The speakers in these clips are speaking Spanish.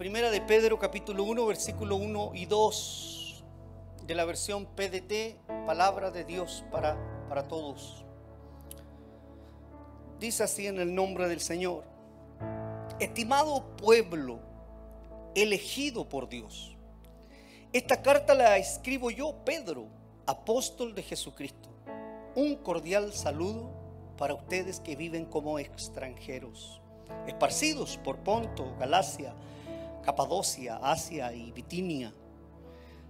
Primera de Pedro capítulo 1, versículo 1 y 2 de la versión PDT, palabra de Dios para, para todos. Dice así en el nombre del Señor, estimado pueblo, elegido por Dios. Esta carta la escribo yo, Pedro, apóstol de Jesucristo. Un cordial saludo para ustedes que viven como extranjeros, esparcidos por Ponto, Galacia, Capadocia, Asia y Bitinia,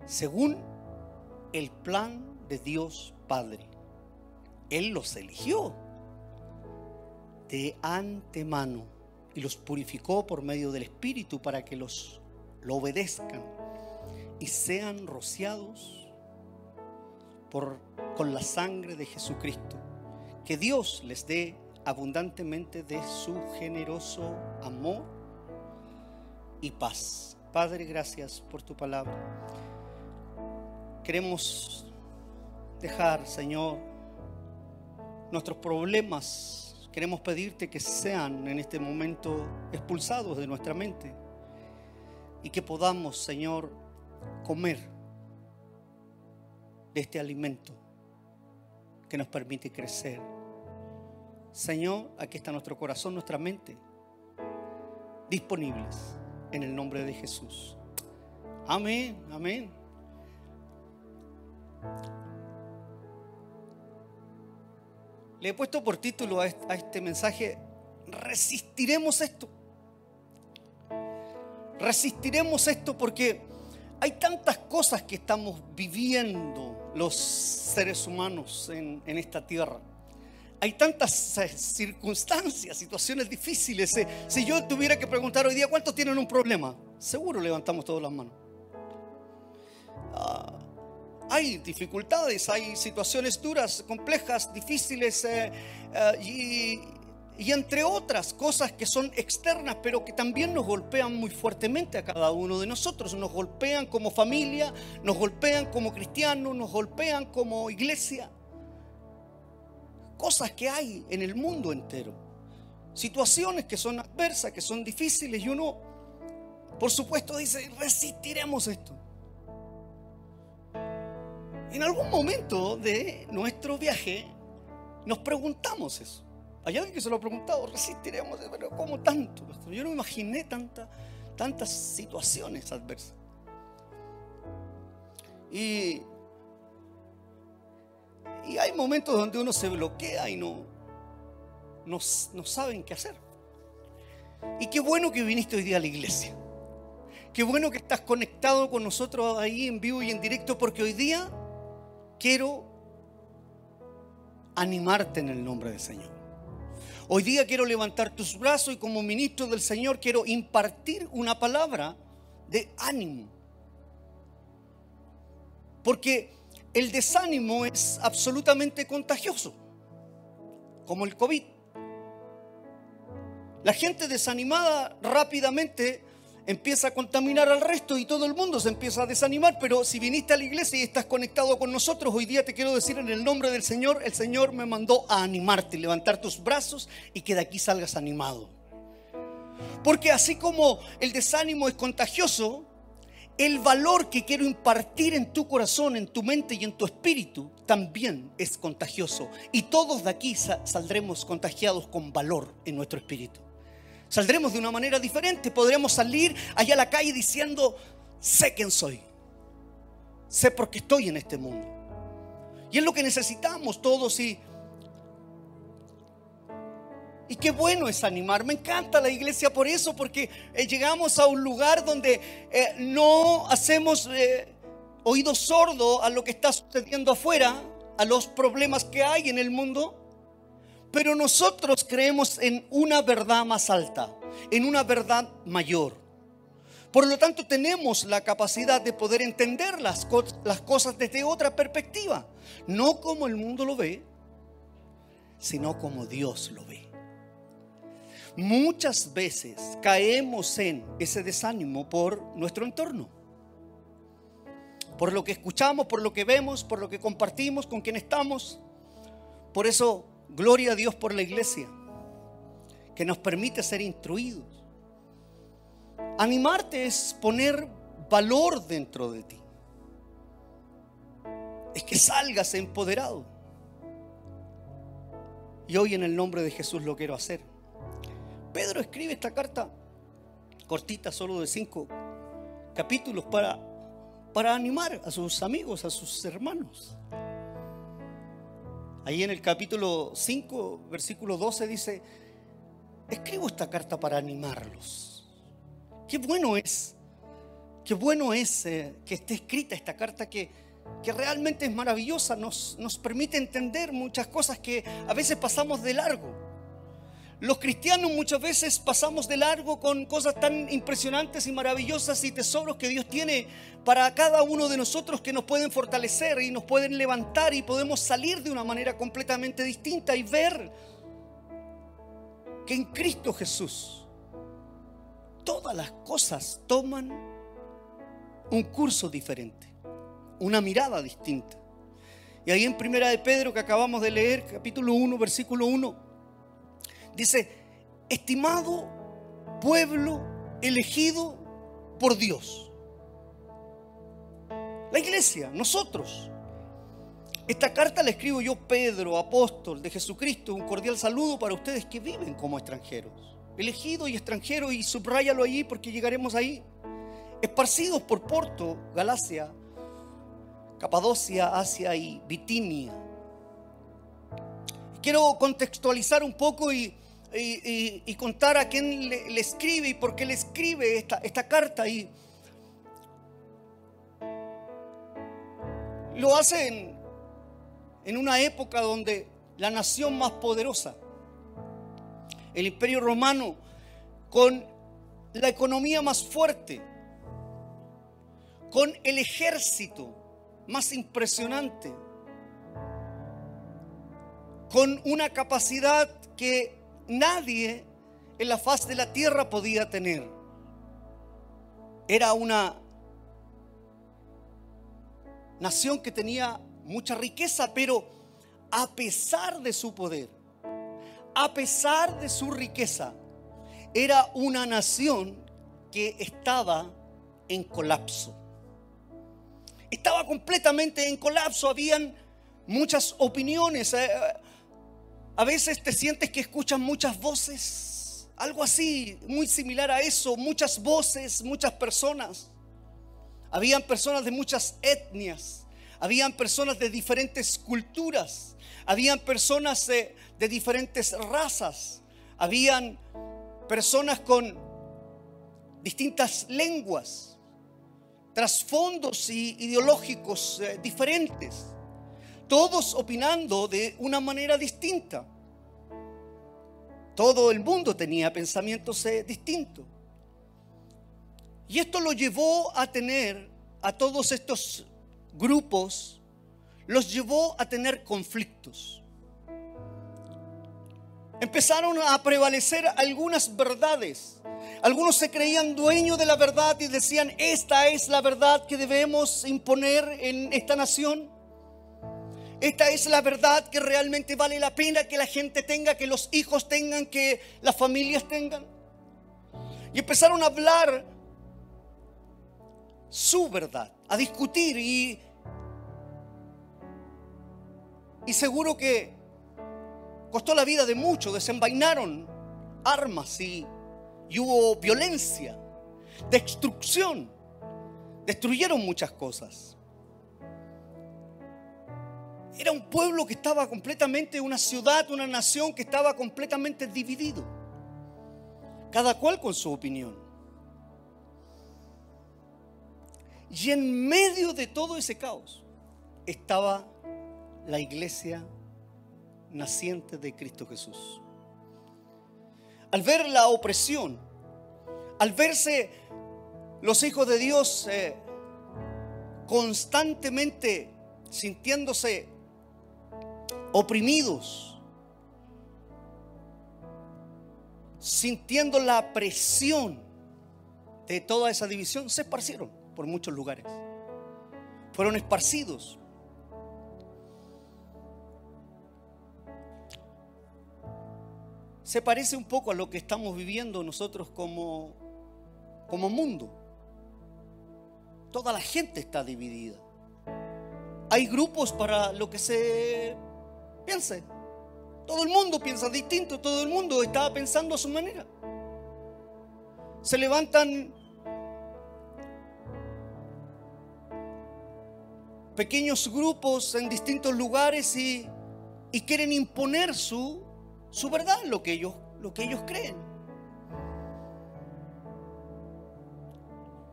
según el plan de Dios Padre. Él los eligió de antemano y los purificó por medio del Espíritu para que los lo obedezcan y sean rociados por, con la sangre de Jesucristo. Que Dios les dé abundantemente de su generoso amor y paz. Padre, gracias por tu palabra. Queremos dejar, Señor, nuestros problemas. Queremos pedirte que sean en este momento expulsados de nuestra mente y que podamos, Señor, comer de este alimento que nos permite crecer. Señor, aquí está nuestro corazón, nuestra mente, disponibles en el nombre de Jesús. Amén, amén. Le he puesto por título a este mensaje, resistiremos esto. Resistiremos esto porque hay tantas cosas que estamos viviendo los seres humanos en, esta tierra. Hay tantas eh, circunstancias, situaciones difíciles. Eh, si yo tuviera que preguntar hoy día cuántos tienen un problema, seguro levantamos todas las manos. Ah, hay dificultades, hay situaciones duras, complejas, difíciles eh, y, y entre otras cosas que son externas, pero que también nos golpean muy fuertemente a cada uno de nosotros. Nos golpean como familia, nos golpean como cristianos, nos golpean como iglesia. Cosas que hay en el mundo entero. Situaciones que son adversas, que son difíciles y uno, por supuesto, dice, resistiremos esto. En algún momento de nuestro viaje nos preguntamos eso. Hay alguien que se lo ha preguntado, resistiremos, pero ¿cómo tanto? Yo no imaginé tanta, tantas situaciones adversas. Y, y hay momentos donde uno se bloquea y no, no, no saben qué hacer. Y qué bueno que viniste hoy día a la iglesia. Qué bueno que estás conectado con nosotros ahí en vivo y en directo porque hoy día quiero animarte en el nombre del Señor. Hoy día quiero levantar tus brazos y como ministro del Señor quiero impartir una palabra de ánimo. Porque el desánimo es absolutamente contagioso, como el COVID. La gente desanimada rápidamente empieza a contaminar al resto y todo el mundo se empieza a desanimar, pero si viniste a la iglesia y estás conectado con nosotros, hoy día te quiero decir en el nombre del Señor, el Señor me mandó a animarte, levantar tus brazos y que de aquí salgas animado. Porque así como el desánimo es contagioso, el valor que quiero impartir en tu corazón, en tu mente y en tu espíritu también es contagioso. Y todos de aquí saldremos contagiados con valor en nuestro espíritu. Saldremos de una manera diferente. Podremos salir allá a la calle diciendo, sé quién soy. Sé por qué estoy en este mundo. Y es lo que necesitamos todos y... Y qué bueno es animar. Me encanta la iglesia por eso, porque eh, llegamos a un lugar donde eh, no hacemos eh, oído sordo a lo que está sucediendo afuera, a los problemas que hay en el mundo, pero nosotros creemos en una verdad más alta, en una verdad mayor. Por lo tanto, tenemos la capacidad de poder entender las, las cosas desde otra perspectiva. No como el mundo lo ve, sino como Dios lo ve. Muchas veces caemos en ese desánimo por nuestro entorno. Por lo que escuchamos, por lo que vemos, por lo que compartimos, con quien estamos. Por eso Gloria a Dios por la iglesia, que nos permite ser instruidos. Animarte es poner valor dentro de ti. Es que salgas empoderado. Y hoy en el nombre de Jesús lo quiero hacer. Pedro escribe esta carta cortita, solo de cinco capítulos, para, para animar a sus amigos, a sus hermanos. Ahí en el capítulo 5, versículo 12 dice, escribo esta carta para animarlos. Qué bueno es, qué bueno es eh, que esté escrita esta carta que, que realmente es maravillosa, nos, nos permite entender muchas cosas que a veces pasamos de largo. Los cristianos muchas veces pasamos de largo con cosas tan impresionantes y maravillosas y tesoros que Dios tiene para cada uno de nosotros que nos pueden fortalecer y nos pueden levantar y podemos salir de una manera completamente distinta y ver que en Cristo Jesús todas las cosas toman un curso diferente, una mirada distinta. Y ahí en Primera de Pedro que acabamos de leer, capítulo 1, versículo 1, Dice, estimado pueblo elegido por Dios. La iglesia, nosotros. Esta carta la escribo yo, Pedro, apóstol de Jesucristo. Un cordial saludo para ustedes que viven como extranjeros. Elegido y extranjero, y subráyalo allí porque llegaremos ahí. Esparcidos por Porto, Galacia, Capadocia, Asia y Bitinia. Quiero contextualizar un poco y y, contar a quién le, escribe y por qué le escribe esta, esta carta. Y lo hace en, en una época donde la nación más poderosa, el imperio romano, con la economía más fuerte, con el ejército más impresionante, con una capacidad que nadie en la faz de la tierra podía tener. Era una nación que tenía mucha riqueza, pero a pesar de su poder, a pesar de su riqueza, era una nación que estaba en colapso. Estaba completamente en colapso, habían muchas opiniones. Eh, a veces te sientes que escuchas muchas voces, algo así, muy similar a eso, muchas voces, muchas personas. Habían personas de muchas etnias, habían personas de diferentes culturas, habían personas de, de diferentes razas, habían personas con distintas lenguas, trasfondos ideológicos eh, diferentes todos opinando de una manera distinta. Todo el mundo tenía pensamientos eh, distintos. Y esto lo llevó a tener a todos estos grupos, los llevó a tener conflictos. Empezaron a prevalecer algunas verdades. Algunos se creían dueños de la verdad y decían, esta es la verdad que debemos imponer en esta nación. Esta es la verdad que realmente vale la pena que la gente tenga, que los hijos tengan, que las familias tengan. Y empezaron a hablar su verdad, a discutir y, y seguro que costó la vida de muchos, desenvainaron armas y, y hubo violencia, destrucción, destruyeron muchas cosas. Era un pueblo que estaba completamente, una ciudad, una nación que estaba completamente dividido. Cada cual con su opinión. Y en medio de todo ese caos estaba la iglesia naciente de Cristo Jesús. Al ver la opresión, al verse los hijos de Dios eh, constantemente sintiéndose oprimidos, sintiendo la presión de toda esa división, se esparcieron por muchos lugares. Fueron esparcidos. Se parece un poco a lo que estamos viviendo nosotros como como mundo. Toda la gente está dividida. Hay grupos para lo que se piense. Todo el mundo piensa distinto, todo el mundo está pensando a su manera. Se levantan pequeños grupos en distintos lugares y, quieren imponer su, su verdad, lo que, ellos, lo que ellos creen.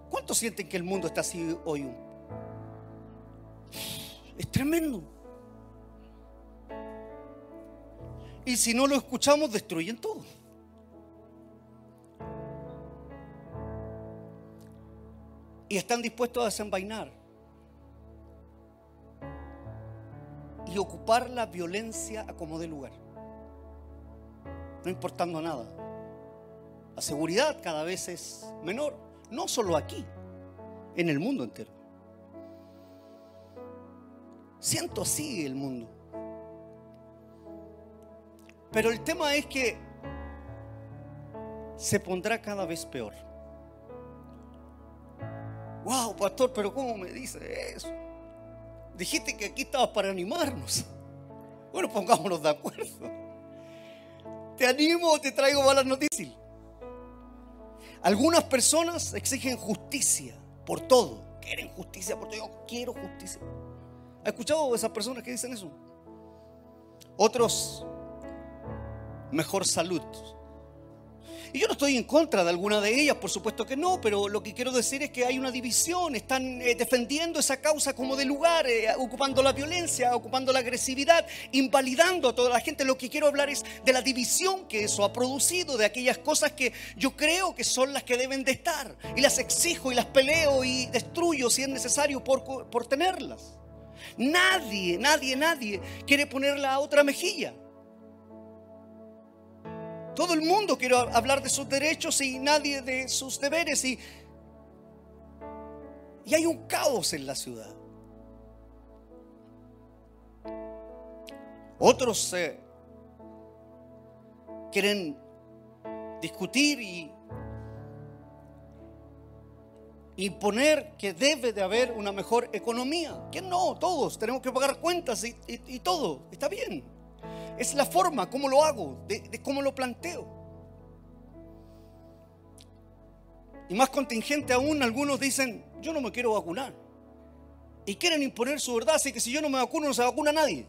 ¿Cuántos sienten que el mundo está así hoy? Es tremendo. Y si no lo escuchamos, destruyen todo. Y están dispuestos a desenvainar y ocupar la violencia a como de lugar. No importando nada. La seguridad cada vez es menor, no solo aquí, en el mundo entero. Siento así el mundo. Pero el tema es que se pondrá cada vez peor. Wow, pastor, pero ¿cómo me dice eso? Dijiste que aquí estabas para animarnos. Bueno, pongámonos de acuerdo. ¿Te animo o te traigo malas noticias? Algunas personas exigen justicia por todo. Quieren justicia por todo. Yo quiero justicia. ¿Has escuchado esas personas que dicen eso? Otros, mejor salud. Y yo no estoy en contra de alguna de ellas, por supuesto que no, pero lo que quiero decir es que hay una división, están eh, defendiendo esa causa como de lugar, eh, ocupando la violencia, ocupando la agresividad, invalidando a toda la gente. Lo que quiero hablar es de la división que eso ha producido, de aquellas cosas que yo creo que son las que deben de estar, y las exijo y las peleo y destruyo si es necesario por, por tenerlas. Nadie, nadie, nadie quiere poner la otra mejilla. Todo el mundo quiere hablar de sus derechos y nadie de sus deberes. Y, y hay un caos en la ciudad. Otros eh, quieren discutir y imponer que debe de haber una mejor economía. Que no, todos tenemos que pagar cuentas y, y todo. Está bien. Es la forma, cómo lo hago, de, cómo lo planteo. Y más contingente aún, algunos dicen, yo no me quiero vacunar. Y quieren imponer su verdad, así que si yo no me vacuno, no se vacuna nadie.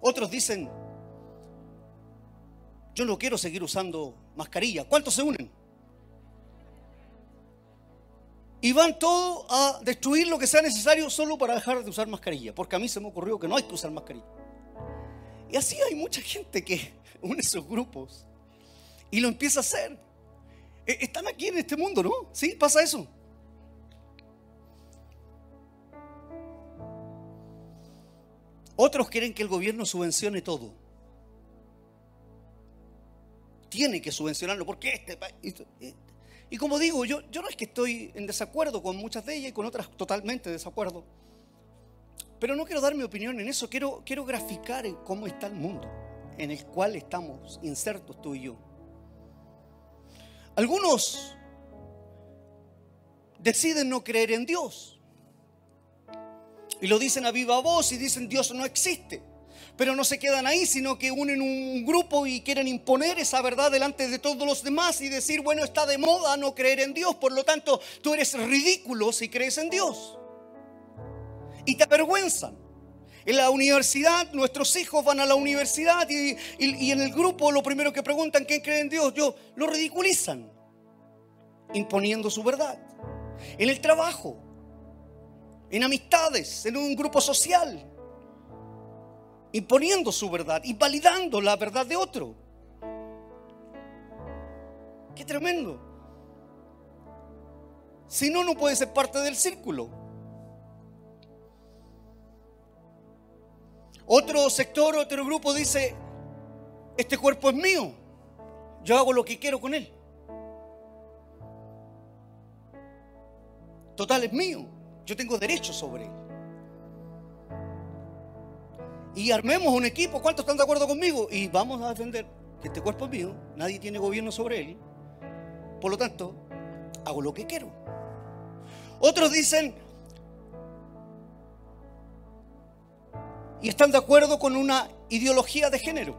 Otros dicen, yo no quiero seguir usando mascarilla. ¿Cuántos se unen? Y van todos a destruir lo que sea necesario solo para dejar de usar mascarilla, porque a mí se me ocurrió que no hay que usar mascarilla. Y así hay mucha gente que une esos grupos y lo empieza a hacer. E, están aquí en este mundo, ¿no? ¿Sí? Pasa eso. Otros quieren que el gobierno subvencione todo. Tiene que subvencionarlo porque este país... Y como digo, yo, yo no es que estoy en desacuerdo con muchas de ellas y con otras totalmente desacuerdo. Pero no quiero dar mi opinión en eso, quiero, quiero graficar cómo está el mundo en el cual estamos insertos tú y yo. Algunos deciden no creer en Dios. Y lo dicen a viva voz y dicen Dios no existe pero no se quedan ahí, sino que unen un grupo y quieren imponer esa verdad delante de todos los demás y decir, bueno, está de moda no creer en Dios, por lo tanto tú eres ridículo si crees en Dios. Y te avergüenzan. En la universidad, nuestros hijos van a la universidad y, en el grupo lo primero que preguntan, ¿quién cree en Dios? Yo, lo ridiculizan, imponiendo su verdad. En el trabajo, en amistades, en un grupo social, imponiendo su verdad y validando la verdad de otro. Qué tremendo. Si no, no puede ser parte del círculo. Otro sector, otro grupo dice, este cuerpo es mío, yo hago lo que quiero con él. Total es mío, yo tengo derecho sobre él y armemos un equipo. ¿Cuántos están de acuerdo conmigo? Y vamos a defender que este cuerpo es mío, nadie tiene gobierno sobre él, por lo tanto, hago lo que quiero. Otros dicen, y están de acuerdo con una ideología de género.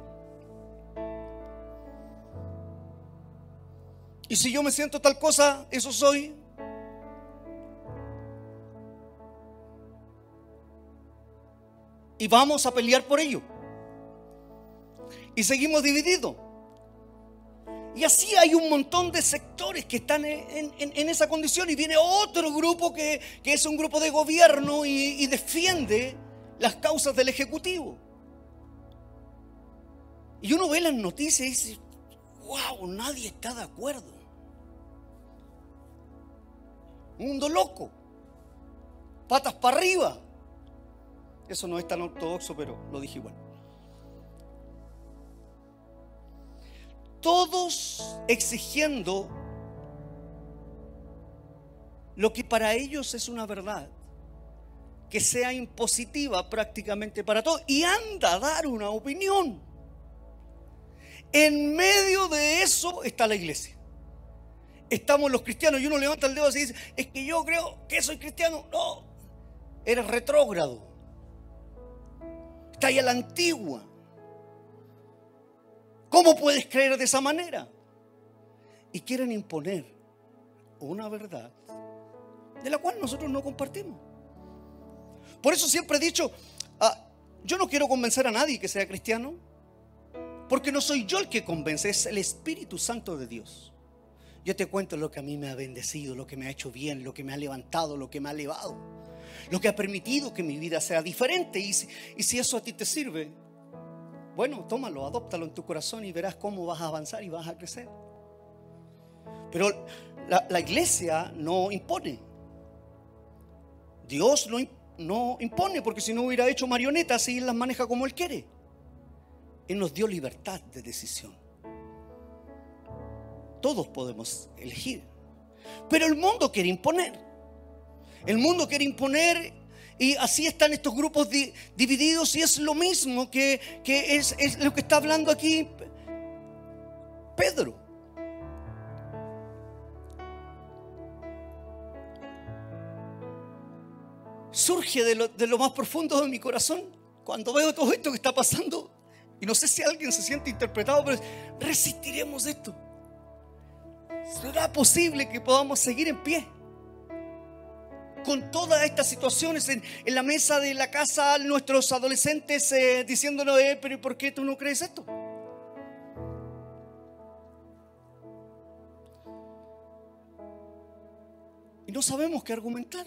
Y si yo me siento tal cosa, eso soy. Y vamos a pelear por ello. Y seguimos divididos. Y así hay un montón de sectores que están en, esa condición y viene otro grupo que, es un grupo de gobierno y, defiende las causas del Ejecutivo. Y uno ve las noticias y dice, wow, nadie está de acuerdo. Mundo loco. Patas para arriba. Eso no es tan ortodoxo, pero lo dije igual. todos exigiendo lo que para ellos es una verdad, que sea impositiva prácticamente para todos, y anda a dar una opinión. En medio de eso está la iglesia. Estamos los cristianos y uno levanta el dedo y dice, es que yo creo que soy cristiano. No, eres retrógrado. Está ahí a la antigua. ¿Cómo puedes creer de esa manera? Y quieren imponer una verdad de la cual nosotros no compartimos. Por eso siempre he dicho, ah, yo no quiero convencer a nadie que sea cristiano, porque no soy yo el que convence, es el Espíritu Santo de Dios. Yo te cuento lo que a mí me ha bendecido, lo que me ha hecho bien, lo que me ha levantado, lo que me ha elevado, lo que ha permitido que mi vida sea diferente. Y si eso a ti te sirve, bueno, tómalo, adóptalo en tu corazón y verás cómo vas a avanzar y vas a crecer. Pero la, iglesia no impone. Dios no, no impone, porque si no hubiera hecho marionetas y las maneja como Él quiere. Él nos dio libertad de decisión. Todos podemos elegir. Pero el mundo quiere imponer. El mundo quiere imponer y así están estos grupos divididos y es lo mismo que, es, es lo que está hablando aquí Pedro. Surge de lo, de lo más profundo de mi corazón cuando veo todo esto que está pasando. Y no sé si alguien se siente interpretado, pero resistiremos esto. ¿Será posible que podamos seguir en pie? Con todas estas situaciones en, la mesa de la casa, nuestros adolescentes eh, diciéndonos, eh, pero ¿por qué tú no crees esto? Y no sabemos qué argumentar.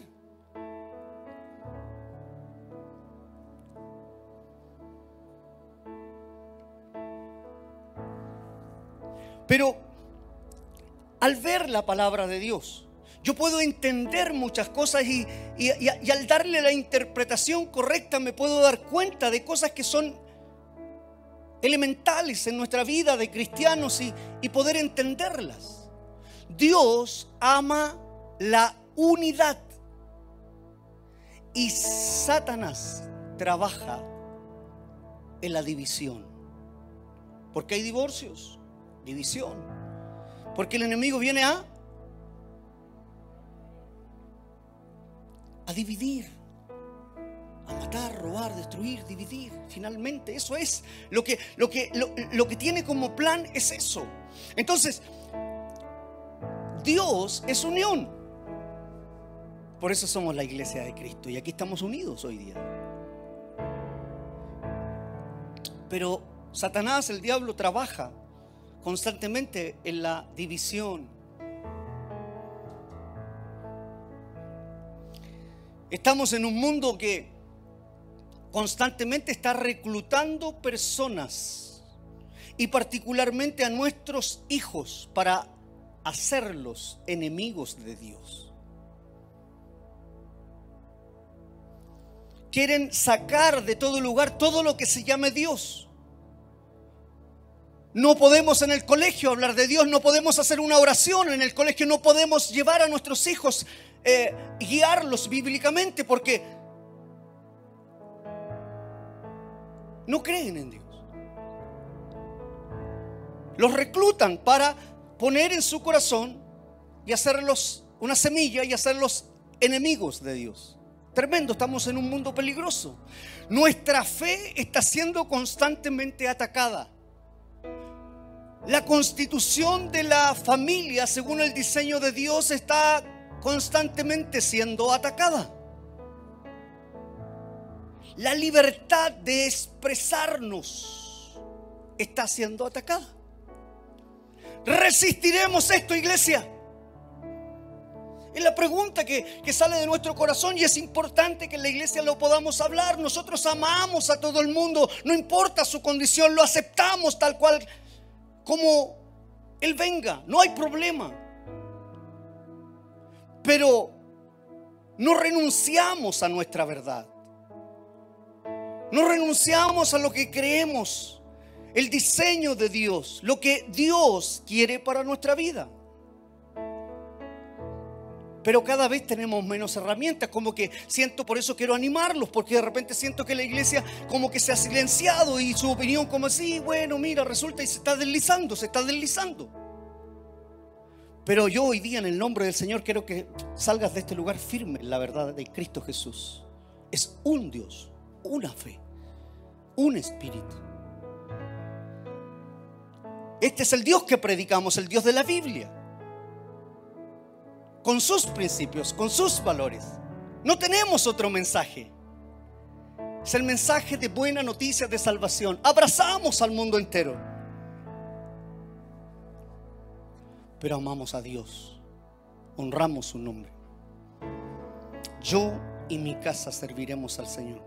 Pero al ver la palabra de Dios, yo puedo entender muchas cosas y, al darle la interpretación correcta me puedo dar cuenta de cosas que son elementales en nuestra vida de cristianos y, y poder entenderlas. Dios ama la unidad y Satanás trabaja en la división. Porque hay divorcios, división. Porque el enemigo viene a a dividir, a matar, robar, destruir, dividir. Finalmente, eso es lo que, lo que, lo, que tiene como plan es eso. Entonces, Dios es unión. Por eso somos la iglesia de Cristo y aquí estamos unidos hoy día. Pero Satanás, el diablo, trabaja constantemente en la división, Estamos en un mundo que constantemente está reclutando personas y particularmente a nuestros hijos para hacerlos enemigos de Dios. Quieren sacar de todo lugar todo lo que se llame Dios. No podemos en el colegio hablar de Dios, no podemos hacer una oración en el colegio, no podemos llevar a nuestros hijos eh, guiarlos bíblicamente porque no creen en Dios. Los reclutan para poner en su corazón y hacerlos una semilla y hacerlos enemigos de Dios. Tremendo, estamos en un mundo peligroso. Nuestra fe está siendo constantemente atacada. La constitución de la familia, según el diseño de Dios, está constantemente siendo atacada. La libertad de expresarnos está siendo atacada. ¿Resistiremos esto, iglesia? Es la pregunta que, sale de nuestro corazón y es importante que en la iglesia lo podamos hablar. Nosotros amamos a todo el mundo, no importa su condición, lo aceptamos tal cual como Él venga, no hay problema. Pero no renunciamos a nuestra verdad. No renunciamos a lo que creemos, el diseño de Dios, lo que Dios quiere para nuestra vida pero cada vez tenemos menos herramientas, como que siento, por eso quiero animarlos, porque de repente siento que la iglesia como que se ha silenciado y su opinión como así, bueno, mira, resulta y se está deslizando, se está deslizando. Pero yo hoy día en el nombre del Señor quiero que salgas de este lugar firme en la verdad de Cristo Jesús. Es un Dios, una fe, un espíritu. Este es el Dios que predicamos, el Dios de la Biblia con sus principios, con sus valores. No tenemos otro mensaje. Es el mensaje de buena noticia de salvación. Abrazamos al mundo entero. Pero amamos a Dios. Honramos su nombre. Yo y mi casa serviremos al Señor.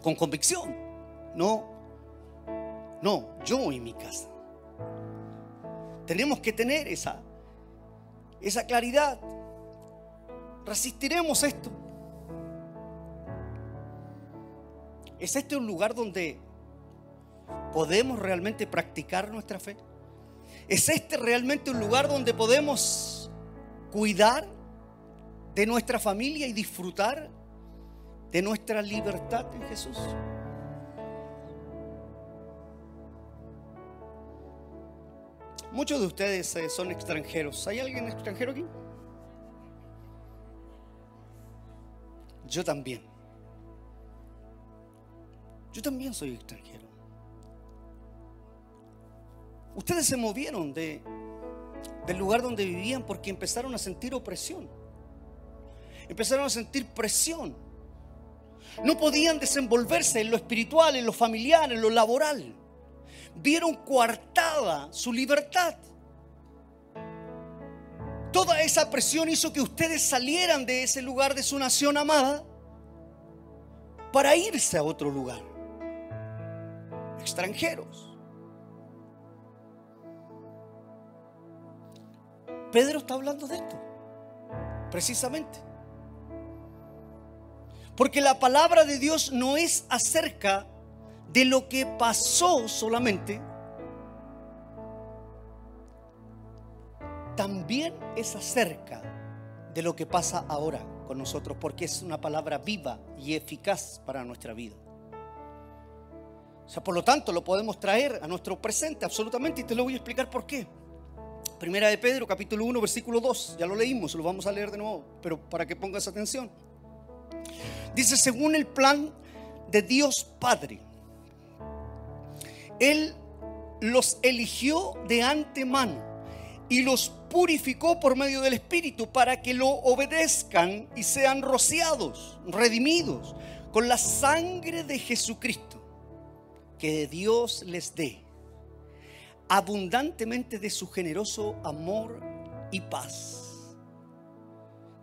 Con convicción. No, no, yo y mi casa. Tenemos que tener esa esa claridad. Resistiremos esto. ¿Es este un lugar donde podemos realmente practicar nuestra fe? ¿Es este realmente un lugar donde podemos cuidar de nuestra familia y disfrutar de nuestra libertad en Jesús? Muchos de ustedes eh, son extranjeros. ¿Hay alguien extranjero aquí? Yo también. Yo también soy extranjero. Ustedes se movieron de, del lugar donde vivían porque empezaron a sentir opresión. Empezaron a sentir presión. No podían desenvolverse en lo espiritual, en lo familiar, en lo laboral vieron coartada su libertad. Toda esa presión hizo que ustedes salieran de ese lugar de su nación amada para irse a otro lugar. Extranjeros. Pedro está hablando de esto, precisamente. Porque la palabra de Dios no es acerca de lo que pasó solamente, también es acerca de lo que pasa ahora con nosotros, porque es una palabra viva y eficaz para nuestra vida. O sea, por lo tanto, lo podemos traer a nuestro presente absolutamente y te lo voy a explicar por qué. Primera de Pedro, capítulo 1, versículo 2. Ya lo leímos, lo vamos a leer de nuevo, pero para que pongas atención. Dice, según el plan de Dios Padre, él los eligió de antemano y los purificó por medio del Espíritu para que lo obedezcan y sean rociados, redimidos con la sangre de Jesucristo. Que Dios les dé abundantemente de su generoso amor y paz.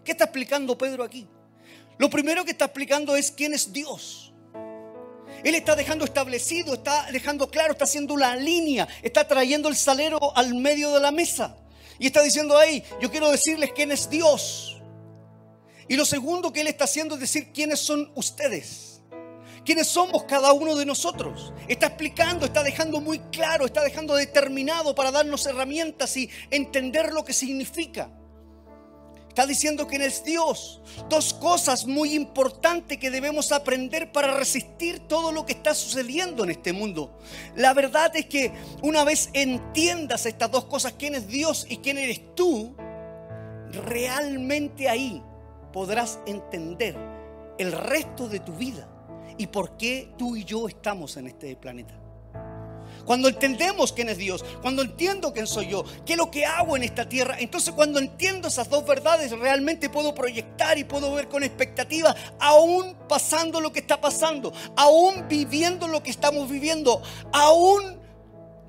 ¿Qué está explicando Pedro aquí? Lo primero que está explicando es quién es Dios. Él está dejando establecido, está dejando claro, está haciendo la línea, está trayendo el salero al medio de la mesa. Y está diciendo ahí, yo quiero decirles quién es Dios. Y lo segundo que Él está haciendo es decir quiénes son ustedes. Quiénes somos cada uno de nosotros. Está explicando, está dejando muy claro, está dejando determinado para darnos herramientas y entender lo que significa. Está diciendo que es Dios. Dos cosas muy importantes que debemos aprender para resistir todo lo que está sucediendo en este mundo. La verdad es que una vez entiendas estas dos cosas, quién es Dios y quién eres tú, realmente ahí podrás entender el resto de tu vida y por qué tú y yo estamos en este planeta. Cuando entendemos quién es Dios, cuando entiendo quién soy yo, qué es lo que hago en esta tierra, entonces cuando entiendo esas dos verdades realmente puedo proyectar y puedo ver con expectativa, aún pasando lo que está pasando, aún viviendo lo que estamos viviendo, aún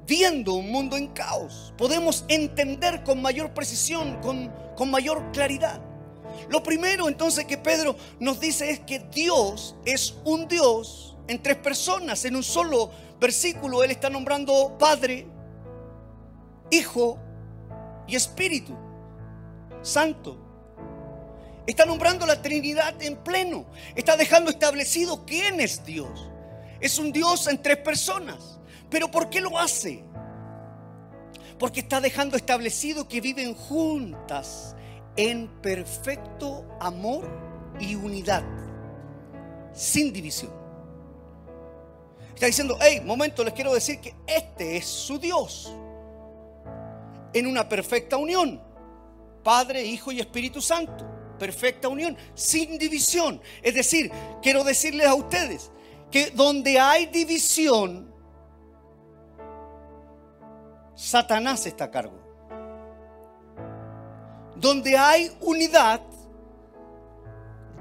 viendo un mundo en caos. Podemos entender con mayor precisión, con, con mayor claridad. Lo primero entonces que Pedro nos dice es que Dios es un Dios en tres personas, en un solo versículo. Él está nombrando Padre, Hijo y Espíritu Santo. Está nombrando la Trinidad en pleno. Está dejando establecido quién es Dios. Es un Dios en tres personas. Pero ¿por qué lo hace? Porque está dejando establecido que viven juntas en perfecto amor y unidad, sin división. Está diciendo, hey, momento, les quiero decir que este es su Dios, en una perfecta unión, Padre, Hijo y Espíritu Santo, perfecta unión, sin división. Es decir, quiero decirles a ustedes que donde hay división, Satanás está a cargo. Donde hay unidad,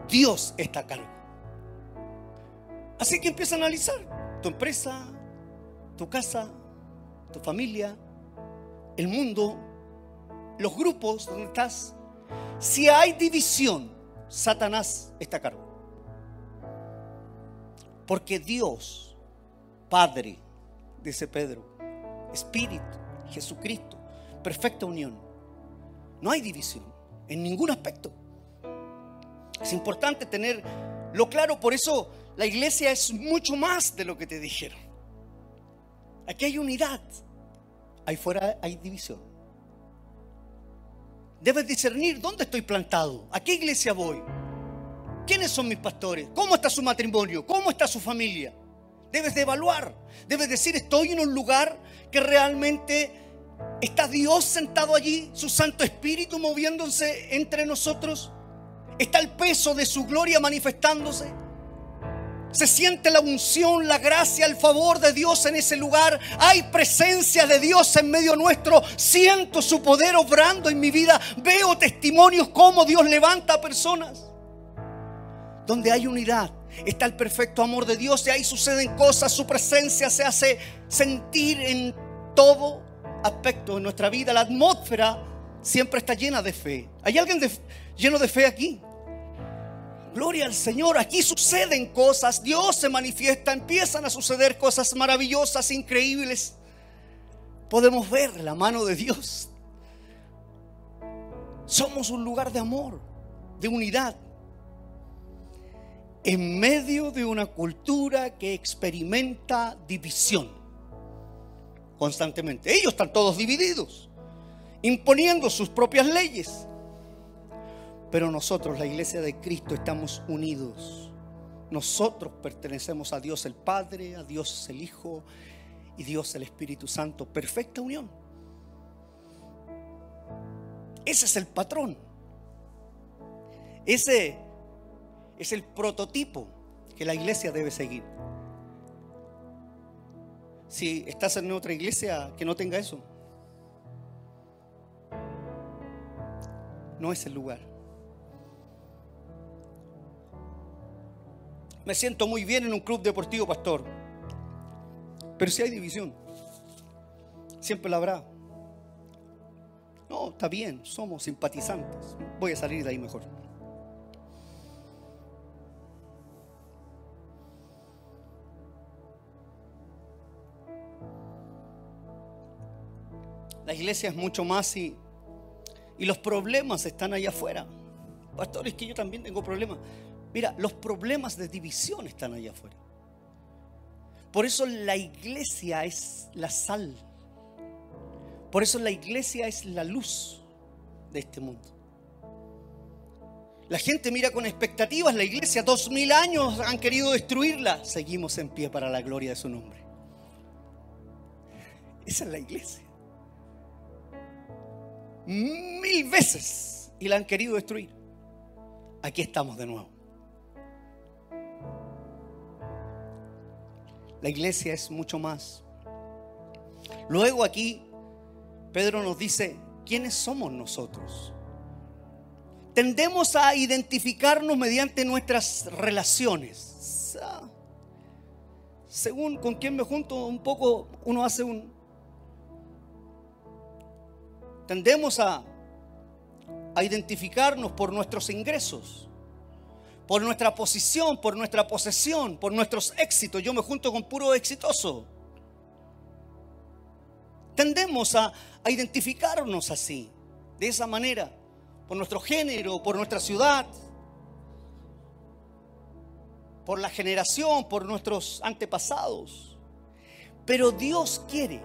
Dios está a cargo. Así que empieza a analizar tu empresa, tu casa, tu familia, el mundo, los grupos donde estás. Si hay división, Satanás está a cargo. Porque Dios, Padre, dice Pedro, Espíritu, Jesucristo, perfecta unión, no hay división en ningún aspecto. Es importante tenerlo claro, por eso la iglesia es mucho más de lo que te dijeron. Aquí hay unidad, ahí fuera hay división. Debes discernir dónde estoy plantado, a qué iglesia voy, quiénes son mis pastores, cómo está su matrimonio, cómo está su familia. Debes de evaluar, debes decir, estoy en un lugar que realmente ¿Está Dios sentado allí, su Santo Espíritu moviéndose entre nosotros? ¿Está el peso de su gloria manifestándose? Se siente la unción, la gracia, el favor de Dios en ese lugar. Hay presencia de Dios en medio nuestro. Siento su poder obrando en mi vida. Veo testimonios cómo Dios levanta a personas. Donde hay unidad, está el perfecto amor de Dios y ahí suceden cosas. Su presencia se hace sentir en todo aspectos en nuestra vida, la atmósfera siempre está llena de fe. ¿Hay alguien lleno de fe aquí? Gloria al Señor, aquí suceden cosas, Dios se manifiesta, empiezan a suceder cosas maravillosas, increíbles. Podemos ver la mano de Dios. Somos un lugar de amor, de unidad, en medio de una cultura que experimenta división constantemente. Ellos están todos divididos, imponiendo sus propias leyes. Pero nosotros, la iglesia de Cristo, estamos unidos. Nosotros pertenecemos a Dios el Padre, a Dios el Hijo y Dios el Espíritu Santo. Perfecta unión. Ese es el patrón. Ese es el prototipo que la iglesia debe seguir si estás en otra iglesia que no tenga eso. No es el lugar. Me siento muy bien en un club deportivo, pastor. Pero si hay división, siempre la habrá. No, está bien, somos simpatizantes. Voy a salir de ahí mejor. La iglesia es mucho más y, y los problemas están allá afuera. Pastores, que yo también tengo problemas. Mira, los problemas de división están allá afuera. Por eso la iglesia es la sal. Por eso la iglesia es la luz de este mundo. La gente mira con expectativas la iglesia. Dos mil años han querido destruirla. Seguimos en pie para la gloria de su nombre. Esa es la iglesia mil veces y la han querido destruir. Aquí estamos de nuevo. La iglesia es mucho más. Luego aquí Pedro nos dice, ¿quiénes somos nosotros? Tendemos a identificarnos mediante nuestras relaciones. Según con quién me junto, un poco uno hace un... Tendemos a, a identificarnos por nuestros ingresos, por nuestra posición, por nuestra posesión, por nuestros éxitos. Yo me junto con puro exitoso. Tendemos a, a identificarnos así, de esa manera, por nuestro género, por nuestra ciudad, por la generación, por nuestros antepasados. Pero Dios quiere,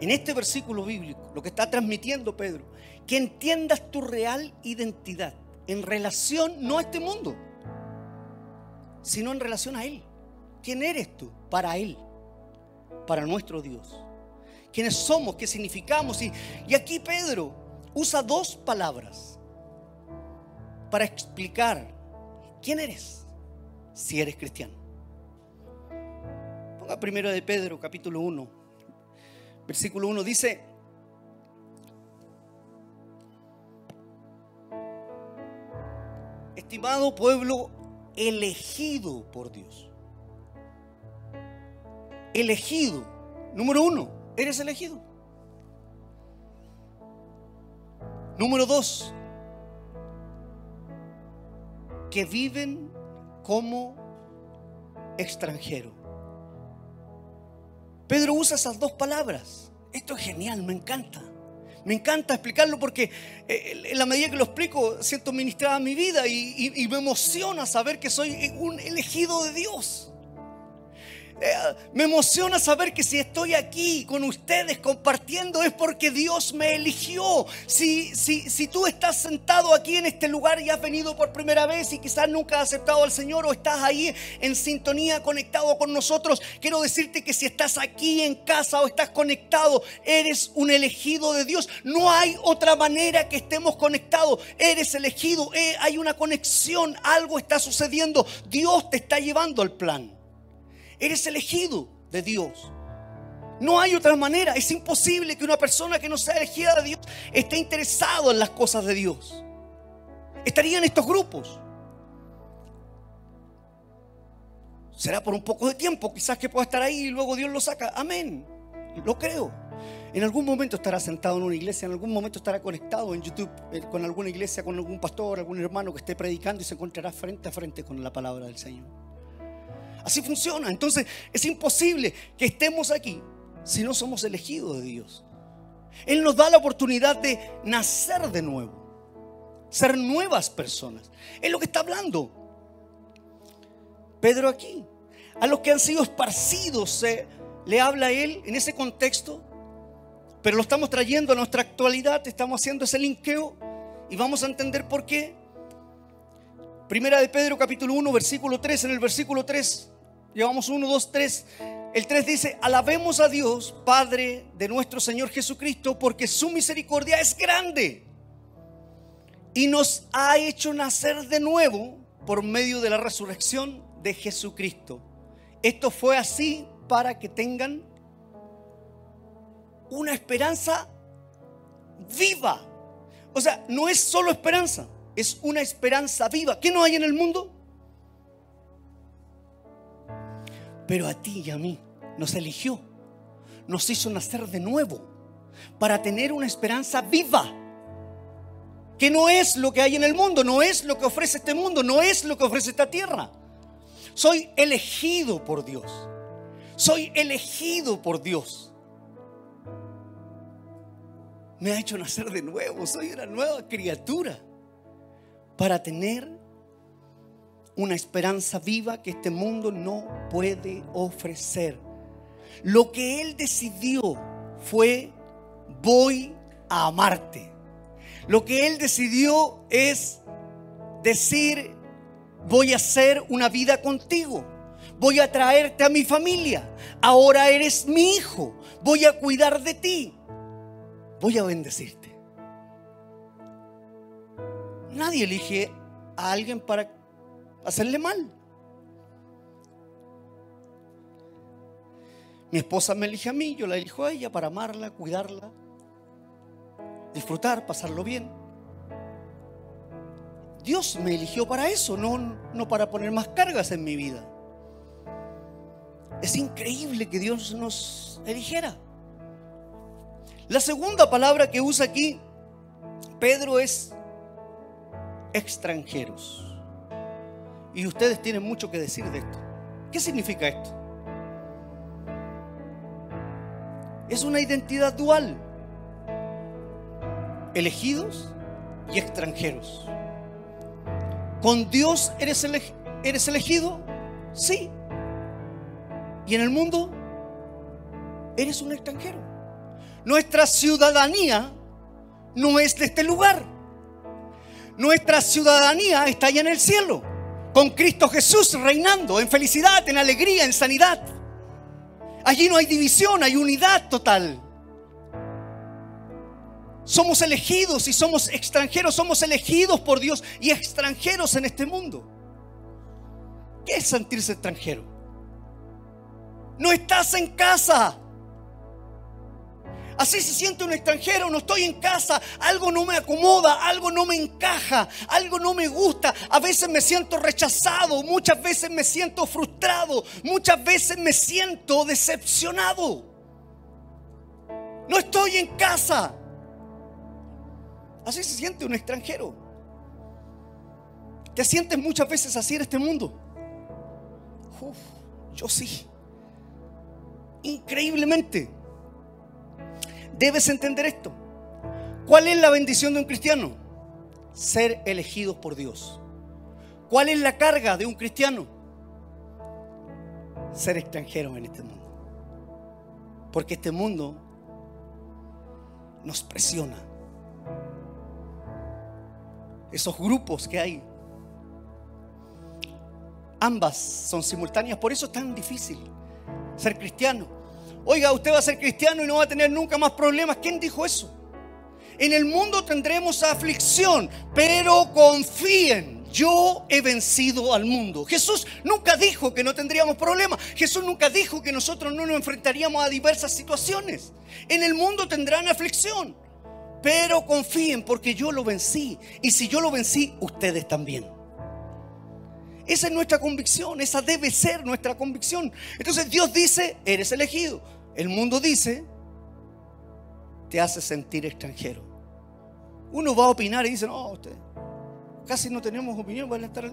en este versículo bíblico, lo que está transmitiendo Pedro, que entiendas tu real identidad en relación no a este mundo, sino en relación a Él. ¿Quién eres tú para Él? Para nuestro Dios. ¿Quiénes somos? ¿Qué significamos? Y, aquí Pedro usa dos palabras para explicar quién eres si eres cristiano. Ponga primero de Pedro, capítulo 1, versículo 1, dice, estimado pueblo elegido por Dios. Elegido, número uno, eres elegido. Número dos, que viven como extranjero. Pedro usa esas dos palabras. Esto es genial, me encanta. Me encanta explicarlo porque eh, en la medida que lo explico siento ministrada mi vida y me emociona saber que soy un elegido de Dios. Eh, me emociona saber que si estoy aquí con ustedes compartiendo es porque Dios me eligió. Si, si, si tú estás sentado aquí en este lugar y has venido por primera vez y quizás nunca has aceptado al Señor o estás ahí en sintonía conectado con nosotros, quiero decirte que si estás aquí en casa o estás conectado, eres un elegido de Dios. No hay otra manera que estemos conectados. Eres elegido, eh, hay una conexión, algo está sucediendo. Dios te está llevando al plan. Eres elegido de Dios. No hay otra manera. Es imposible que una persona que no sea elegida de Dios esté interesado en las cosas de Dios. Estaría en estos grupos. Será por un poco de tiempo, quizás que pueda estar ahí y luego Dios lo saca. Amén. Lo creo. En algún momento estará sentado en una iglesia, en algún momento estará conectado en YouTube eh, con alguna iglesia, con algún pastor, algún hermano que esté predicando y se encontrará frente a frente con la palabra del Señor. Así funciona. Entonces es imposible que estemos aquí si no somos elegidos de Dios. Él nos da la oportunidad de nacer de nuevo, ser nuevas personas. Es lo que está hablando Pedro aquí. A los que han sido esparcidos se le habla a él en ese contexto, pero lo estamos trayendo a nuestra actualidad, estamos haciendo ese linkeo y vamos a entender por qué. Primera de Pedro capítulo 1, versículo 3, en el versículo 3 Llevamos uno, dos, tres. El 3 dice, alabemos a Dios, Padre de nuestro Señor Jesucristo, porque su misericordia es grande y nos ha hecho nacer de nuevo por medio de la resurrección de Jesucristo. Esto fue así para que tengan una esperanza viva. O sea, no es solo esperanza, es una esperanza viva. ¿Qué no hay en el mundo? Pero a ti y a mí nos eligió, nos hizo nacer de nuevo para tener una esperanza viva. Que no es lo que hay en el mundo, no es lo que ofrece este mundo, no es lo que ofrece esta tierra. Soy elegido por Dios. Soy elegido por Dios. Me ha hecho nacer de nuevo. Soy una nueva criatura para tener una esperanza viva que este mundo no puede ofrecer. Lo que Él decidió fue, voy a amarte. Lo que Él decidió es decir, voy a hacer una vida contigo. Voy a traerte a mi familia. Ahora eres mi hijo. Voy a cuidar de ti. Voy a bendecirte. Nadie elige a alguien para hacerle mal. Mi esposa me elige a mí, yo la elijo a ella para amarla, cuidarla, disfrutar, pasarlo bien. Dios me eligió para eso, no, no para poner más cargas en mi vida. Es increíble que Dios nos eligiera. La segunda palabra que usa aquí Pedro es extranjeros. Y ustedes tienen mucho que decir de esto. ¿Qué significa esto? Es una identidad dual. Elegidos y extranjeros. ¿Con Dios eres, eres elegido? Sí. ¿Y en el mundo? Eres un extranjero. Nuestra ciudadanía no es de este lugar. Nuestra ciudadanía está allá en el cielo, con Cristo Jesús reinando en felicidad, en alegría, en sanidad. Allí no hay división, hay unidad total. Somos elegidos y somos extranjeros, somos elegidos por Dios y extranjeros en este mundo. ¿Qué es sentirse extranjero? No estás en casa. Así se siente un extranjero, no estoy en casa, algo no me acomoda, algo no me encaja, algo no me gusta. A veces me siento rechazado, muchas veces me siento frustrado, muchas veces me siento decepcionado. No estoy en casa. Así se siente un extranjero. ¿Te sientes muchas veces así en este mundo? yo sí. Increíblemente. Debes entender esto. ¿Cuál es la bendición de un cristiano? Ser elegidos por Dios. ¿Cuál es la carga de un cristiano? Ser extranjero en este mundo. Porque este mundo nos presiona. Esos grupos que hay, ambas son simultáneas, por eso es tan difícil ser cristiano. Oiga, usted va a ser cristiano y no va a tener nunca más problemas. ¿Quién dijo eso? En el mundo tendremos aflicción, pero confíen. Yo he vencido al mundo. Jesús nunca dijo que no tendríamos problemas. Jesús nunca dijo que nosotros no nos enfrentaríamos a diversas situaciones. En el mundo tendrán aflicción, pero confíen porque yo lo vencí. Y si yo lo vencí, ustedes también. Esa es nuestra convicción, esa debe ser nuestra convicción. Entonces Dios dice, eres elegido. El mundo dice, te hace sentir extranjero. Uno va a opinar y dice, no, usted, casi no tenemos opinión, van a estar...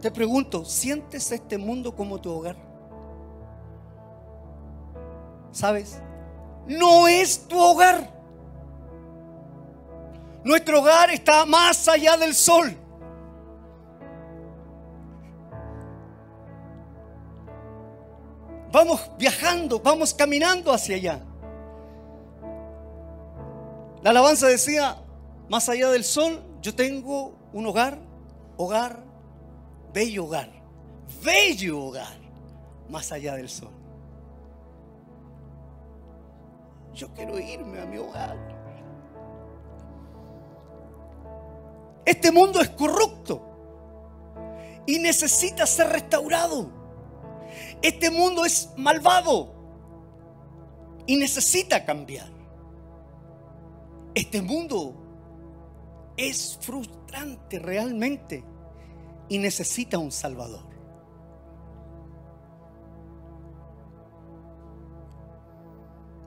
Te pregunto, ¿sientes este mundo como tu hogar? ¿Sabes? No es tu hogar. Nuestro hogar está más allá del sol. Vamos viajando, vamos caminando hacia allá. La alabanza decía, más allá del sol, yo tengo un hogar, hogar, bello hogar, bello hogar, más allá del sol. Yo quiero irme a mi hogar. Este mundo es corrupto y necesita ser restaurado. Este mundo es malvado y necesita cambiar. Este mundo es frustrante realmente y necesita un Salvador.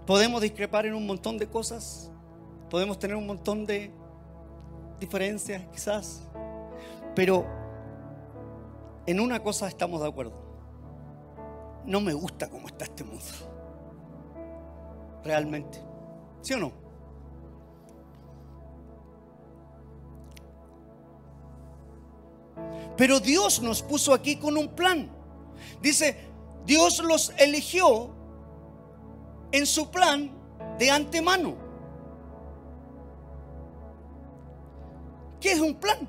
Podemos discrepar en un montón de cosas, podemos tener un montón de diferencias quizás, pero en una cosa estamos de acuerdo. No me gusta cómo está este mundo. Realmente. ¿Sí o no? Pero Dios nos puso aquí con un plan. Dice, Dios los eligió en su plan de antemano. ¿Qué es un plan?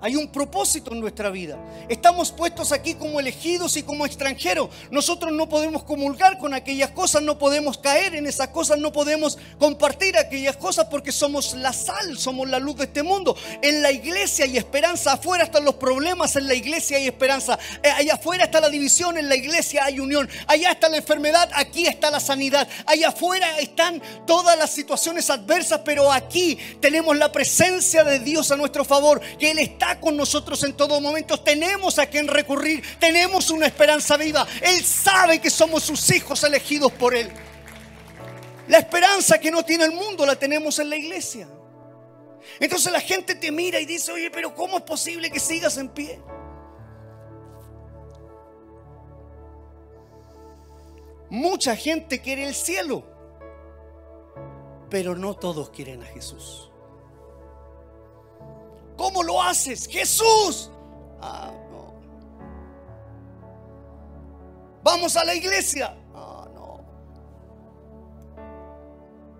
Hay un propósito en nuestra vida. Estamos puestos aquí como elegidos y como extranjeros. Nosotros no podemos comulgar con aquellas cosas, no podemos caer en esas cosas, no podemos compartir aquellas cosas porque somos la sal, somos la luz de este mundo. En la iglesia hay esperanza, afuera están los problemas, en la iglesia hay esperanza. Eh, allá afuera está la división, en la iglesia hay unión. Allá está la enfermedad, aquí está la sanidad. Allá afuera están todas las situaciones adversas, pero aquí tenemos la presencia de Dios a nuestro favor, que Él está con nosotros en todo momento. Tenemos a quien recurrir. Tenemos una esperanza viva. Él sabe que somos sus hijos elegidos por Él. La esperanza que no tiene el mundo la tenemos en la iglesia. Entonces la gente te mira y dice, oye, pero ¿cómo es posible que sigas en pie? Mucha gente quiere el cielo, pero no todos quieren a Jesús. ¿Cómo lo haces? Jesús. Ah, no. Vamos a la iglesia. Ah, no.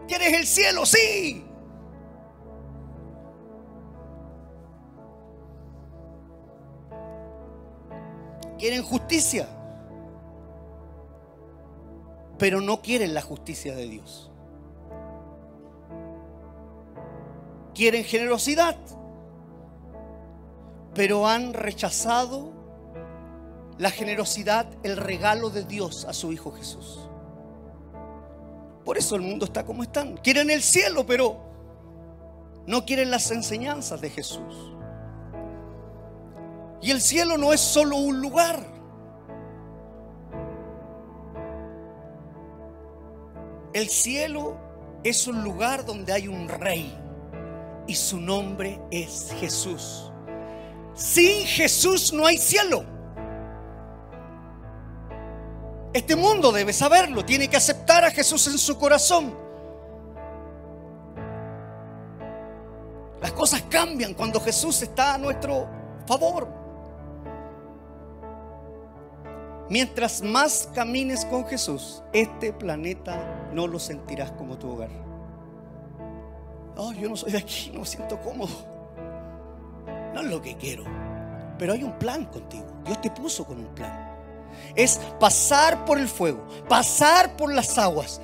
¿Quieres el cielo? Sí. Quieren justicia, pero no quieren la justicia de Dios. Quieren generosidad, pero han rechazado la generosidad, el regalo de Dios a su Hijo Jesús. Por eso el mundo está como están. Quieren el cielo, pero no quieren las enseñanzas de Jesús. Y el cielo no es solo un lugar. El cielo es un lugar donde hay un rey y su nombre es Jesús. Sin Jesús no hay cielo. Este mundo debe saberlo, tiene que aceptar a Jesús en su corazón. Las cosas cambian cuando Jesús está a nuestro favor. Mientras más camines con Jesús, este planeta no lo sentirás como tu hogar. Oh, yo no soy de aquí, no me siento cómodo. No es lo que quiero. Pero hay un plan contigo. Dios te puso con un plan. Es pasar por el fuego, pasar por las aguas.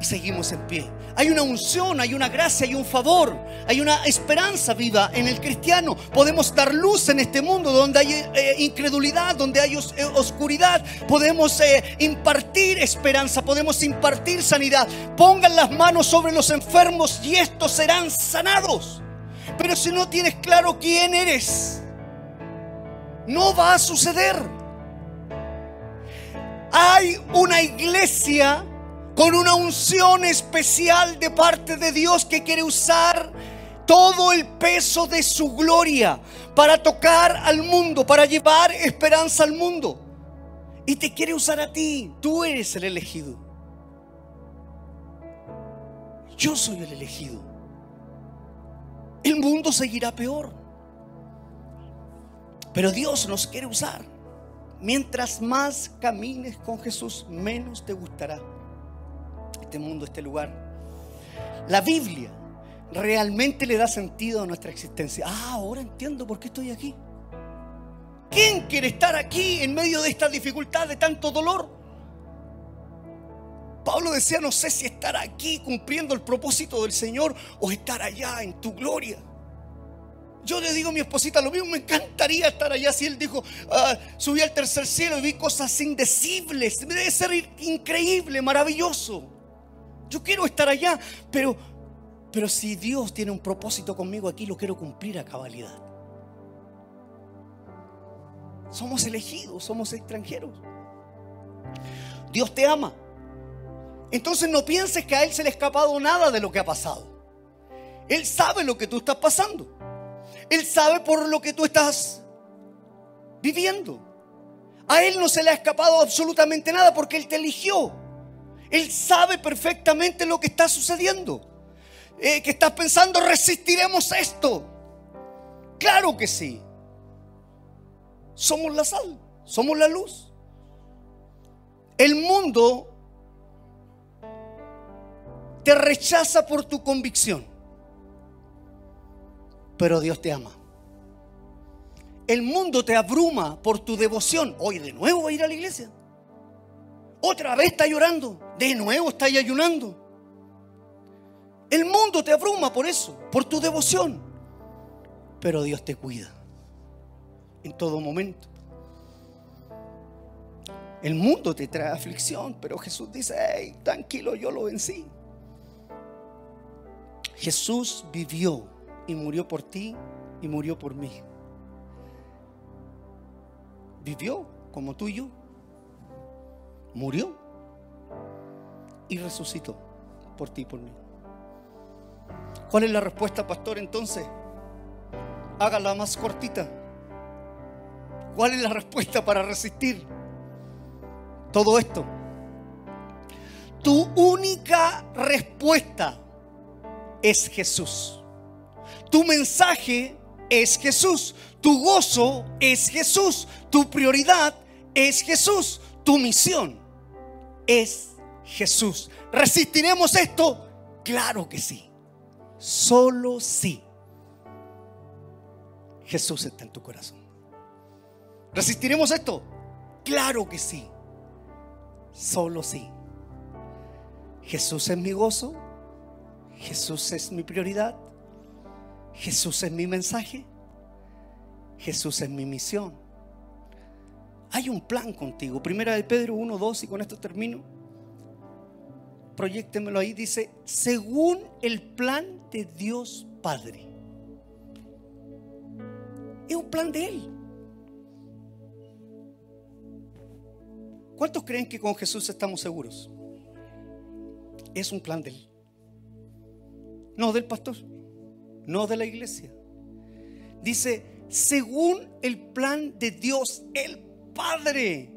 Y seguimos en pie. Hay una unción, hay una gracia, hay un favor, hay una esperanza viva en el cristiano. Podemos dar luz en este mundo donde hay eh, incredulidad, donde hay eh, oscuridad. Podemos eh, impartir esperanza, podemos impartir sanidad. Pongan las manos sobre los enfermos y estos serán sanados. Pero si no tienes claro quién eres, no va a suceder. Hay una iglesia con una unción especial de parte de Dios que quiere usar todo el peso de su gloria para tocar al mundo, para llevar esperanza al mundo. Y te quiere usar a ti. Tú eres el elegido. Yo soy el elegido el mundo seguirá peor. Pero Dios nos quiere usar. Mientras más camines con Jesús, menos te gustará este mundo, este lugar. La Biblia realmente le da sentido a nuestra existencia. Ah, ahora entiendo por qué estoy aquí. ¿Quién quiere estar aquí en medio de esta dificultad, de tanto dolor? Pablo decía, no sé si estar aquí cumpliendo el propósito del Señor o estar allá en tu gloria. Yo le digo a mi esposita lo mismo, me encantaría estar allá. Si él dijo, ah, subí al tercer cielo y vi cosas indecibles. Debe ser increíble, maravilloso. Yo quiero estar allá, pero, pero si Dios tiene un propósito conmigo aquí, lo quiero cumplir a cabalidad. Somos elegidos, somos extranjeros. Dios te ama. Entonces no pienses que a Él se le ha escapado nada de lo que ha pasado. Él sabe lo que tú estás pasando. Él sabe por lo que tú estás viviendo. A Él no se le ha escapado absolutamente nada porque Él te eligió. Él sabe perfectamente lo que está sucediendo. Eh, que estás pensando, resistiremos esto. Claro que sí. Somos la sal, somos la luz. El mundo te rechaza por tu convicción. pero Dios te ama. El mundo te abruma por tu devoción. Hoy de nuevo va a ir a la iglesia. Otra vez está llorando. De nuevo está ayunando. El mundo te abruma por eso, por tu devoción. Pero Dios te cuida en todo momento. El mundo te trae aflicción, pero Jesús dice, hey, tranquilo, yo lo vencí. Jesús vivió y murió por ti y murió por mí. Vivió como tú y yo. Murió y resucitó por ti y por mí. ¿Cuál es la respuesta, pastor? Entonces, hágala más cortita. ¿Cuál es la respuesta para resistir todo esto? Tu única respuesta es Jesús. Tu mensaje es Jesús. Tu gozo es Jesús. Tu prioridad es Jesús. Tu misión es Jesús. ¿Resistiremos esto? Claro que sí. Solo sí. Jesús está en tu corazón. ¿Resistiremos esto? Claro que sí. Solo sí. Jesús es mi gozo. Jesús es mi prioridad. Jesús es mi mensaje. Jesús es mi misión. Hay un plan contigo. Primera de Pedro 1, 2 y con esto termino. Proyectemelo ahí. Dice, según el plan de Dios Padre. Es un plan de Él. ¿Cuántos creen que con Jesús estamos seguros? Es un plan de Él. No del pastor, no de la iglesia. Dice, según el plan de Dios, el Padre,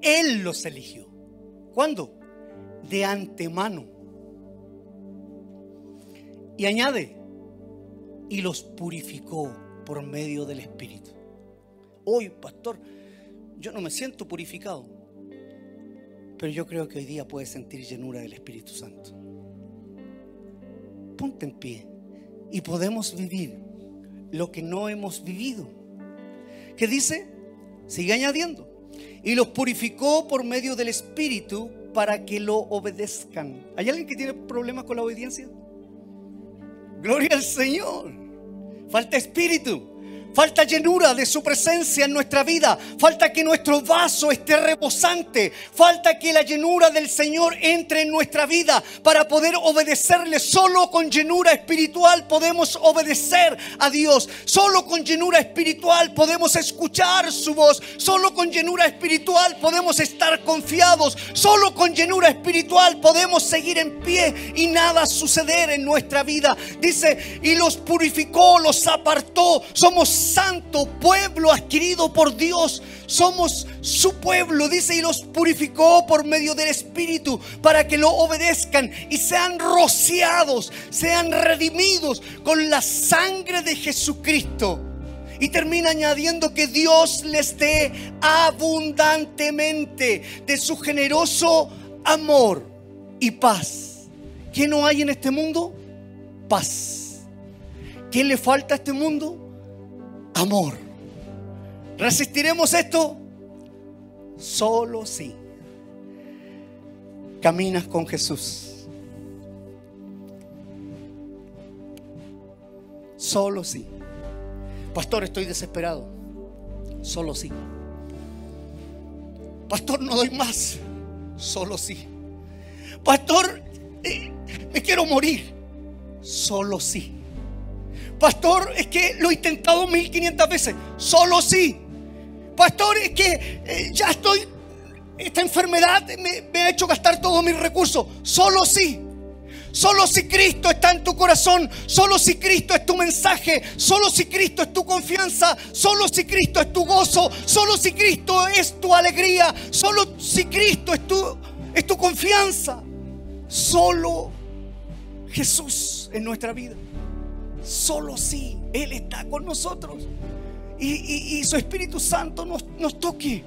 Él los eligió. ¿Cuándo? De antemano. Y añade, y los purificó por medio del Espíritu. Hoy, pastor, yo no me siento purificado, pero yo creo que hoy día puedes sentir llenura del Espíritu Santo. Ponte en pie y podemos vivir lo que no hemos vivido. ¿Qué dice? Sigue añadiendo. Y los purificó por medio del Espíritu para que lo obedezcan. ¿Hay alguien que tiene problemas con la obediencia? Gloria al Señor. Falta espíritu. Falta llenura de su presencia en nuestra vida. Falta que nuestro vaso esté rebosante. Falta que la llenura del Señor entre en nuestra vida para poder obedecerle. Solo con llenura espiritual podemos obedecer a Dios. Solo con llenura espiritual podemos escuchar su voz. Solo con llenura espiritual podemos estar confiados. Solo con llenura espiritual podemos seguir en pie y nada suceder en nuestra vida. Dice, y los purificó, los apartó. Somos santo pueblo adquirido por Dios. Somos su pueblo, dice, y los purificó por medio del Espíritu para que lo obedezcan y sean rociados, sean redimidos con la sangre de Jesucristo. Y termina añadiendo que Dios les dé abundantemente de su generoso amor y paz. ¿Qué no hay en este mundo? Paz. ¿Qué le falta a este mundo? Amor. ¿Resistiremos esto? Solo si caminas con Jesús. Solo si. Pastor, estoy desesperado. Solo si. Pastor, no doy más. Solo si. Pastor, eh, me quiero morir. Solo si. Pastor, es que lo he intentado 1500 veces. Solo sí. Pastor, es que eh, ya estoy, esta enfermedad me, ha hecho gastar todos mis recursos. Solo sí. Solo si Cristo está en tu corazón, solo si Cristo es tu mensaje, solo si Cristo es tu confianza, solo si Cristo es tu gozo, solo si Cristo es tu alegría, solo si Cristo es tu, es tu confianza, solo Jesús en nuestra vida. Solo si Él está con nosotros y, su Espíritu Santo nos, nos toque.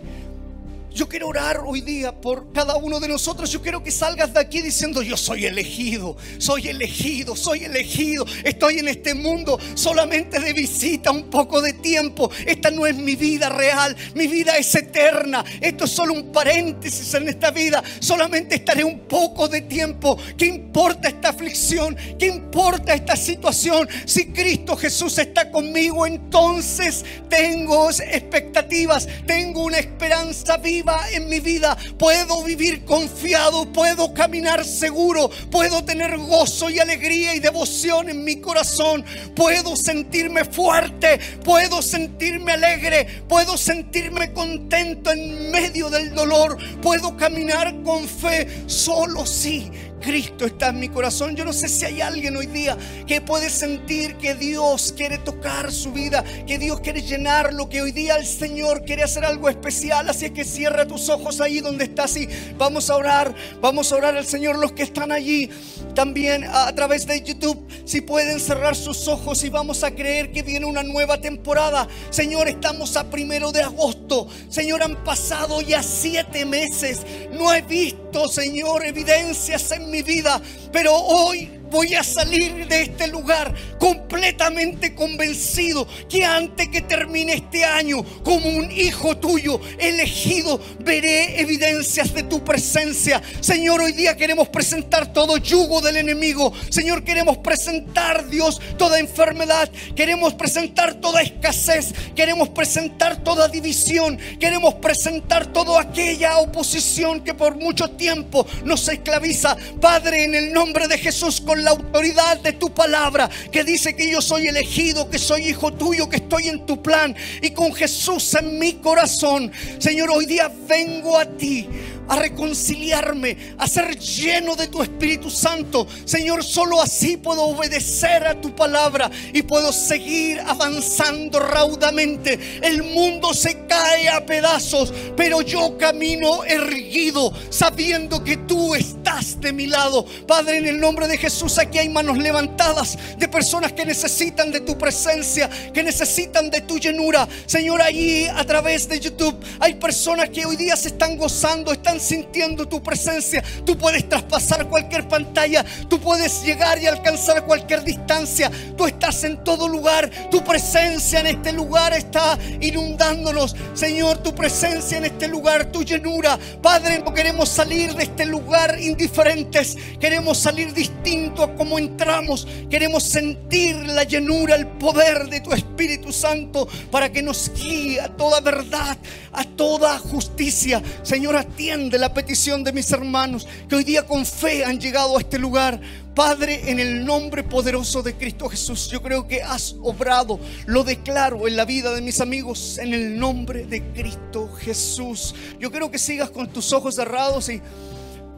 Yo quiero orar hoy día por cada uno de nosotros. Yo quiero que salgas de aquí diciendo, yo soy elegido, soy elegido, soy elegido. Estoy en este mundo solamente de visita, un poco de tiempo. Esta no es mi vida real, mi vida es eterna. Esto es solo un paréntesis en esta vida. Solamente estaré un poco de tiempo. ¿Qué importa esta aflicción? ¿Qué importa esta situación? Si Cristo Jesús está conmigo, entonces tengo expectativas, tengo una esperanza viva en mi vida. Puedo vivir confiado, puedo caminar seguro, puedo tener gozo y alegría y devoción en mi corazón. Puedo sentirme fuerte, puedo sentirme alegre, puedo sentirme contento en medio del dolor. Puedo caminar con fe solo si Cristo está en mi corazón. Yo no sé si hay alguien hoy día que puede sentir que Dios quiere tocar su vida, que Dios quiere llenarlo, que hoy día el Señor quiere hacer algo especial. Así es que cierra tus ojos ahí donde estás y vamos a orar, vamos a orar al Señor. Los que están allí también a través de YouTube, si pueden cerrar sus ojos y vamos a creer que viene una nueva temporada. Señor, estamos a primero de agosto. Señor, han pasado ya siete meses. No he visto, Señor, evidencias en mi vida, pero hoy voy a salir de este lugar completamente convencido que antes que termine este año, como un hijo tuyo elegido, veré evidencias de tu presencia. Señor, hoy día queremos presentar todo yugo del enemigo. Señor, queremos presentar, Dios, toda enfermedad. Queremos presentar toda escasez. Queremos presentar toda división. Queremos presentar toda aquella oposición que por mucho tiempo nos esclaviza. Padre, en el nombre de Jesús, con la autoridad de tu palabra que dice que yo soy elegido, que soy hijo tuyo, que estoy en tu plan y con Jesús en mi corazón. Señor, hoy día vengo a ti a reconciliarme, a ser lleno de tu Espíritu Santo. Señor, solo así puedo obedecer a tu palabra y puedo seguir avanzando raudamente. El mundo se cae a pedazos, pero yo camino erguido, sabiendo que tú estás de mi lado. Padre, en el nombre de Jesús, aquí hay manos levantadas de personas que necesitan de tu presencia, que necesitan de tu llenura. Señor, allí a través de YouTube hay personas que hoy día se están gozando, están sintiendo tu presencia. Tú puedes traspasar cualquier pantalla, tú puedes llegar y alcanzar cualquier distancia. Tú estás en todo lugar, tu presencia en este lugar está inundándonos. Señor, tu presencia en este lugar, tu llenura. Padre, no queremos salir de este lugar indiferentes, queremos salir distinto a como entramos. Queremos sentir la llenura, el poder de tu Espíritu Santo para que nos guíe a toda verdad, a toda justicia. Señor, atiende de la petición de mis hermanos que hoy día con fe han llegado a este lugar. Padre, en el nombre poderoso de Cristo Jesús, yo creo que has obrado, lo declaro en la vida de mis amigos, en el nombre de Cristo Jesús. Yo creo que sigas con tus ojos cerrados y,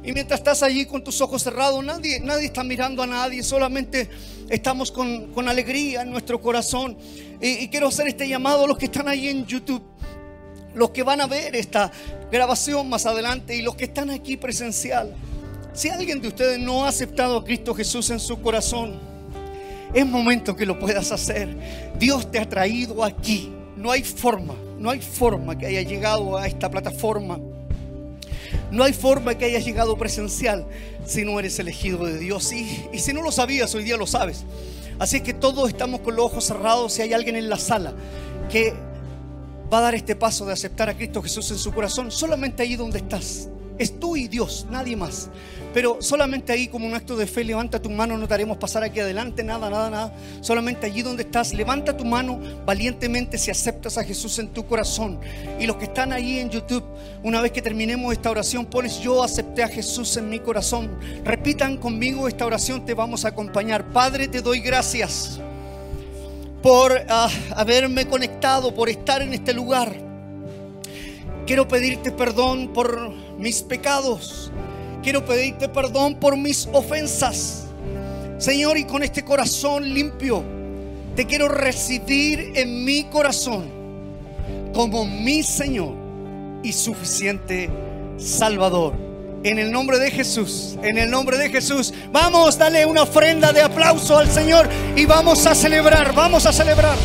y mientras estás allí con tus ojos cerrados, nadie, nadie está mirando a nadie, solamente estamos con, con alegría en nuestro corazón. Y, y quiero hacer este llamado a los que están ahí en YouTube los que van a ver esta grabación más adelante y los que están aquí presencial. Si alguien de ustedes no ha aceptado a Cristo Jesús en su corazón, es momento que lo puedas hacer. Dios te ha traído aquí. No hay forma, no hay forma que haya llegado a esta plataforma. No hay forma que hayas llegado presencial si no eres elegido de Dios. Y, y si no lo sabías, hoy día lo sabes. Así que todos estamos con los ojos cerrados. Si hay alguien en la sala que va a dar este paso de aceptar a Cristo Jesús en su corazón, solamente ahí donde estás. Es tú y Dios, nadie más. Pero solamente ahí como un acto de fe, levanta tu mano, no te haremos pasar aquí adelante, nada, nada, nada. Solamente allí donde estás, levanta tu mano valientemente si aceptas a Jesús en tu corazón. Y los que están ahí en YouTube, una vez que terminemos esta oración, pones yo acepté a Jesús en mi corazón. Repitan conmigo esta oración, te vamos a acompañar. Padre, te doy gracias por ah, haberme conectado, por estar en este lugar. Quiero pedirte perdón por mis pecados. Quiero pedirte perdón por mis ofensas. Señor, y con este corazón limpio, te quiero recibir en mi corazón como mi Señor y suficiente Salvador. En el nombre de Jesús, en el nombre de Jesús. Vamos, dale una ofrenda de aplauso al Señor y vamos a celebrar, vamos a celebrar.